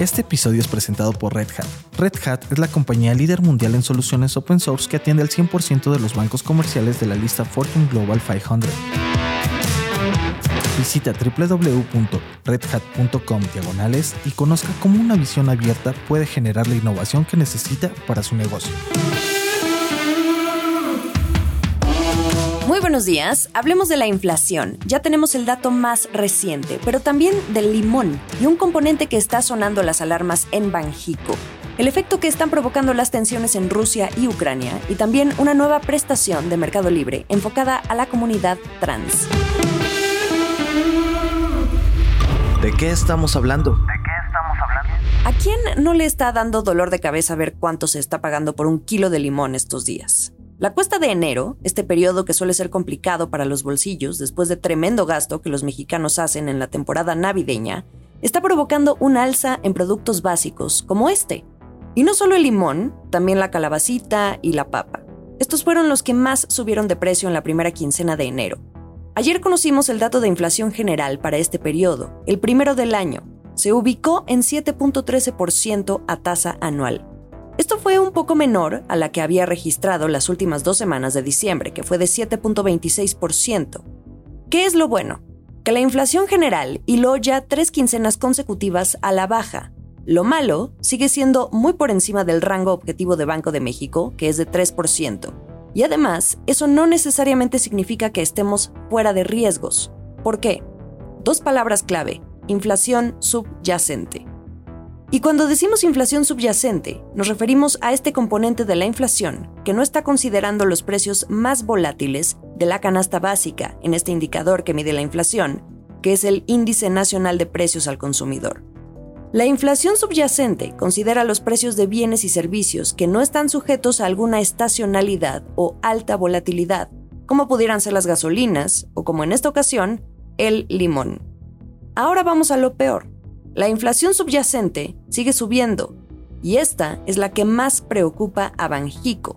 Este episodio es presentado por Red Hat. Red Hat es la compañía líder mundial en soluciones open source que atiende al 100% de los bancos comerciales de la lista Fortune Global 500. Visita www.redhat.com diagonales y conozca cómo una visión abierta puede generar la innovación que necesita para su negocio. Muy buenos días, hablemos de la inflación. Ya tenemos el dato más reciente, pero también del limón y un componente que está sonando las alarmas en Banjico. El efecto que están provocando las tensiones en Rusia y Ucrania y también una nueva prestación de Mercado Libre enfocada a la comunidad trans. ¿De qué estamos hablando? ¿A quién no le está dando dolor de cabeza ver cuánto se está pagando por un kilo de limón estos días? La cuesta de enero, este periodo que suele ser complicado para los bolsillos después de tremendo gasto que los mexicanos hacen en la temporada navideña, está provocando un alza en productos básicos como este. Y no solo el limón, también la calabacita y la papa. Estos fueron los que más subieron de precio en la primera quincena de enero. Ayer conocimos el dato de inflación general para este periodo, el primero del año. Se ubicó en 7.13% a tasa anual. Esto fue un poco menor a la que había registrado las últimas dos semanas de diciembre, que fue de 7.26%. ¿Qué es lo bueno? Que la inflación general hiló ya tres quincenas consecutivas a la baja. Lo malo sigue siendo muy por encima del rango objetivo de Banco de México, que es de 3%. Y además, eso no necesariamente significa que estemos fuera de riesgos. ¿Por qué? Dos palabras clave, inflación subyacente. Y cuando decimos inflación subyacente, nos referimos a este componente de la inflación que no está considerando los precios más volátiles de la canasta básica en este indicador que mide la inflación, que es el Índice Nacional de Precios al Consumidor. La inflación subyacente considera los precios de bienes y servicios que no están sujetos a alguna estacionalidad o alta volatilidad, como pudieran ser las gasolinas o como en esta ocasión, el limón. Ahora vamos a lo peor la inflación subyacente sigue subiendo y esta es la que más preocupa a Banjico.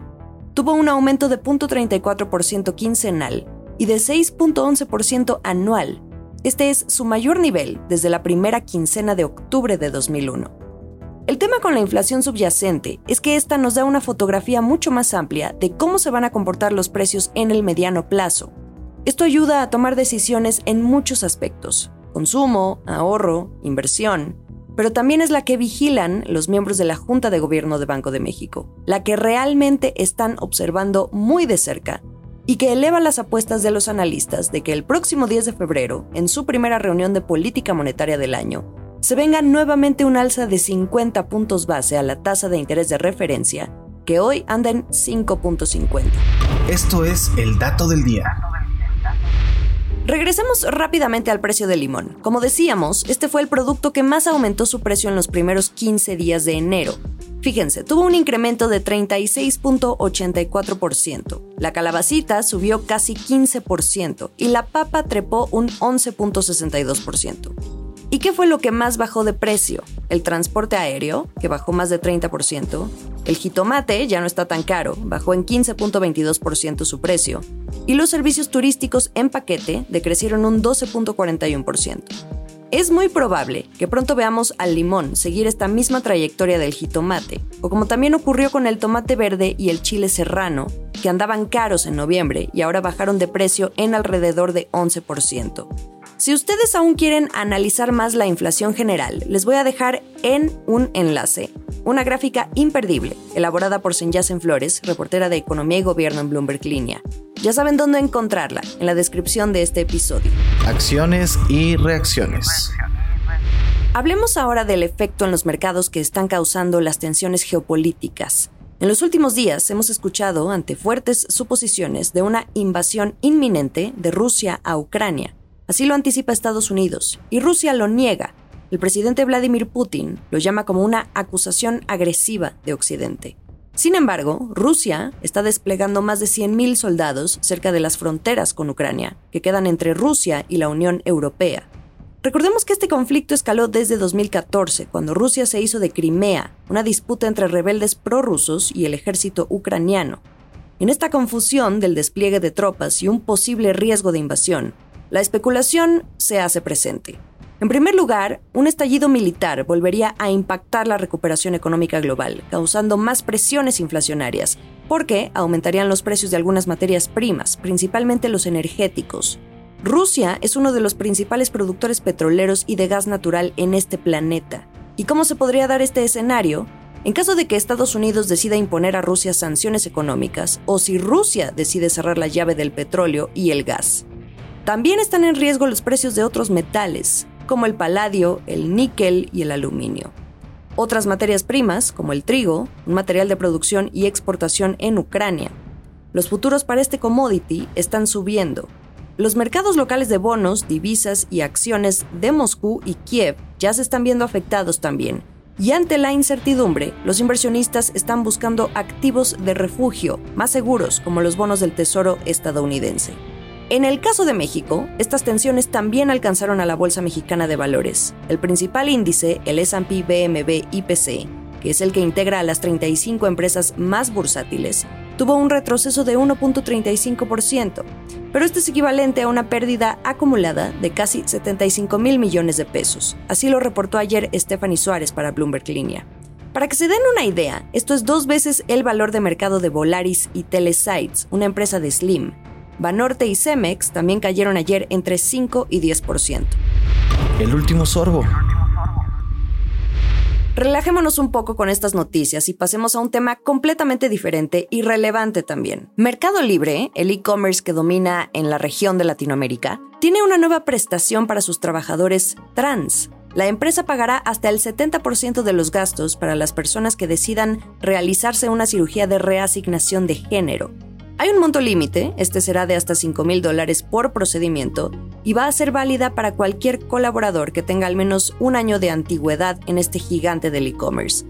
Tuvo un aumento de 0.34% quincenal y de 6.11% anual. Este es su mayor nivel desde la primera quincena de octubre de 2001. El tema con la inflación subyacente es que esta nos da una fotografía mucho más amplia de cómo se van a comportar los precios en el mediano plazo. Esto ayuda a tomar decisiones en muchos aspectos, consumo, ahorro, inversión, pero también es la que vigilan los miembros de la Junta de Gobierno de Banco de México, la que realmente están observando muy de cerca y que eleva las apuestas de los analistas de que el próximo 10 de febrero, en su primera reunión de política monetaria del año, se venga nuevamente un alza de 50 puntos base a la tasa de interés de referencia, que hoy anda en 5.50. Esto es el dato del día. Regresemos rápidamente al precio del limón. Como decíamos, este fue el producto que más aumentó su precio en los primeros 15 días de enero. Fíjense, tuvo un incremento de 36.84%. La calabacita subió casi 15% y la papa trepó un 11.62%. ¿Y qué fue lo que más bajó de precio? El transporte aéreo, que bajó más de 30%. El jitomate ya no está tan caro, bajó en 15.22% su precio. Y los servicios turísticos en paquete decrecieron un 12.41%. Es muy probable que pronto veamos al limón seguir esta misma trayectoria del jitomate, o como también ocurrió con el tomate verde y el chile serrano, que andaban caros en noviembre y ahora bajaron de precio en alrededor de 11%. Si ustedes aún quieren analizar más la inflación general, les voy a dejar en un enlace una gráfica imperdible, elaborada por Senyacen Flores, reportera de Economía y Gobierno en Bloomberg Línea. Ya saben dónde encontrarla, en la descripción de este episodio. Acciones y reacciones. Hablemos ahora del efecto en los mercados que están causando las tensiones geopolíticas. En los últimos días hemos escuchado ante fuertes suposiciones de una invasión inminente de Rusia a Ucrania Así lo anticipa Estados Unidos, y Rusia lo niega. El presidente Vladimir Putin lo llama como una acusación agresiva de Occidente. Sin embargo, Rusia está desplegando más de 100.000 soldados cerca de las fronteras con Ucrania, que quedan entre Rusia y la Unión Europea. Recordemos que este conflicto escaló desde 2014, cuando Rusia se hizo de Crimea, una disputa entre rebeldes prorrusos y el ejército ucraniano. En esta confusión del despliegue de tropas y un posible riesgo de invasión, la especulación se hace presente. En primer lugar, un estallido militar volvería a impactar la recuperación económica global, causando más presiones inflacionarias, porque aumentarían los precios de algunas materias primas, principalmente los energéticos. Rusia es uno de los principales productores petroleros y de gas natural en este planeta. ¿Y cómo se podría dar este escenario? En caso de que Estados Unidos decida imponer a Rusia sanciones económicas o si Rusia decide cerrar la llave del petróleo y el gas. También están en riesgo los precios de otros metales, como el paladio, el níquel y el aluminio. Otras materias primas, como el trigo, un material de producción y exportación en Ucrania. Los futuros para este commodity están subiendo. Los mercados locales de bonos, divisas y acciones de Moscú y Kiev ya se están viendo afectados también. Y ante la incertidumbre, los inversionistas están buscando activos de refugio más seguros como los bonos del Tesoro estadounidense. En el caso de México, estas tensiones también alcanzaron a la Bolsa Mexicana de Valores. El principal índice, el S&P BMB IPC, que es el que integra a las 35 empresas más bursátiles, tuvo un retroceso de 1.35%, pero esto es equivalente a una pérdida acumulada de casi 75 mil millones de pesos. Así lo reportó ayer Stephanie Suárez para Bloomberg Línea. Para que se den una idea, esto es dos veces el valor de mercado de Volaris y Telesites, una empresa de Slim, Banorte y Cemex también cayeron ayer entre 5 y 10%. El último sorbo. Relajémonos un poco con estas noticias y pasemos a un tema completamente diferente y relevante también. Mercado Libre, el e-commerce que domina en la región de Latinoamérica, tiene una nueva prestación para sus trabajadores trans. La empresa pagará hasta el 70% de los gastos para las personas que decidan realizarse una cirugía de reasignación de género, hay un monto límite, este será de hasta 5 mil dólares por procedimiento, y va a ser válida para cualquier colaborador que tenga al menos un año de antigüedad en este gigante del e-commerce.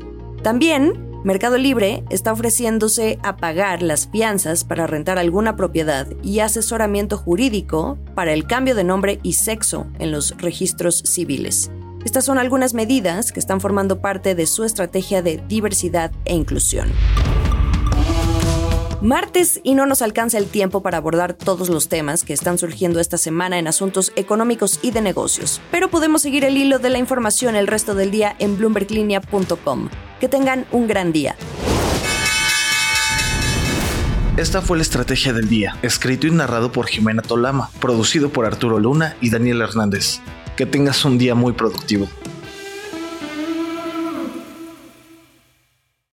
También, Mercado Libre está ofreciéndose a pagar las fianzas para rentar alguna propiedad y asesoramiento jurídico para el cambio de nombre y sexo en los registros civiles. Estas son algunas medidas que están formando parte de su estrategia de diversidad e inclusión. Martes y no nos alcanza el tiempo para abordar todos los temas que están surgiendo esta semana en asuntos económicos y de negocios, pero podemos seguir el hilo de la información el resto del día en bloomberglinea.com. Que tengan un gran día. Esta fue la estrategia del día, escrito y narrado por Jimena Tolama, producido por Arturo Luna y Daniel Hernández. Que tengas un día muy productivo.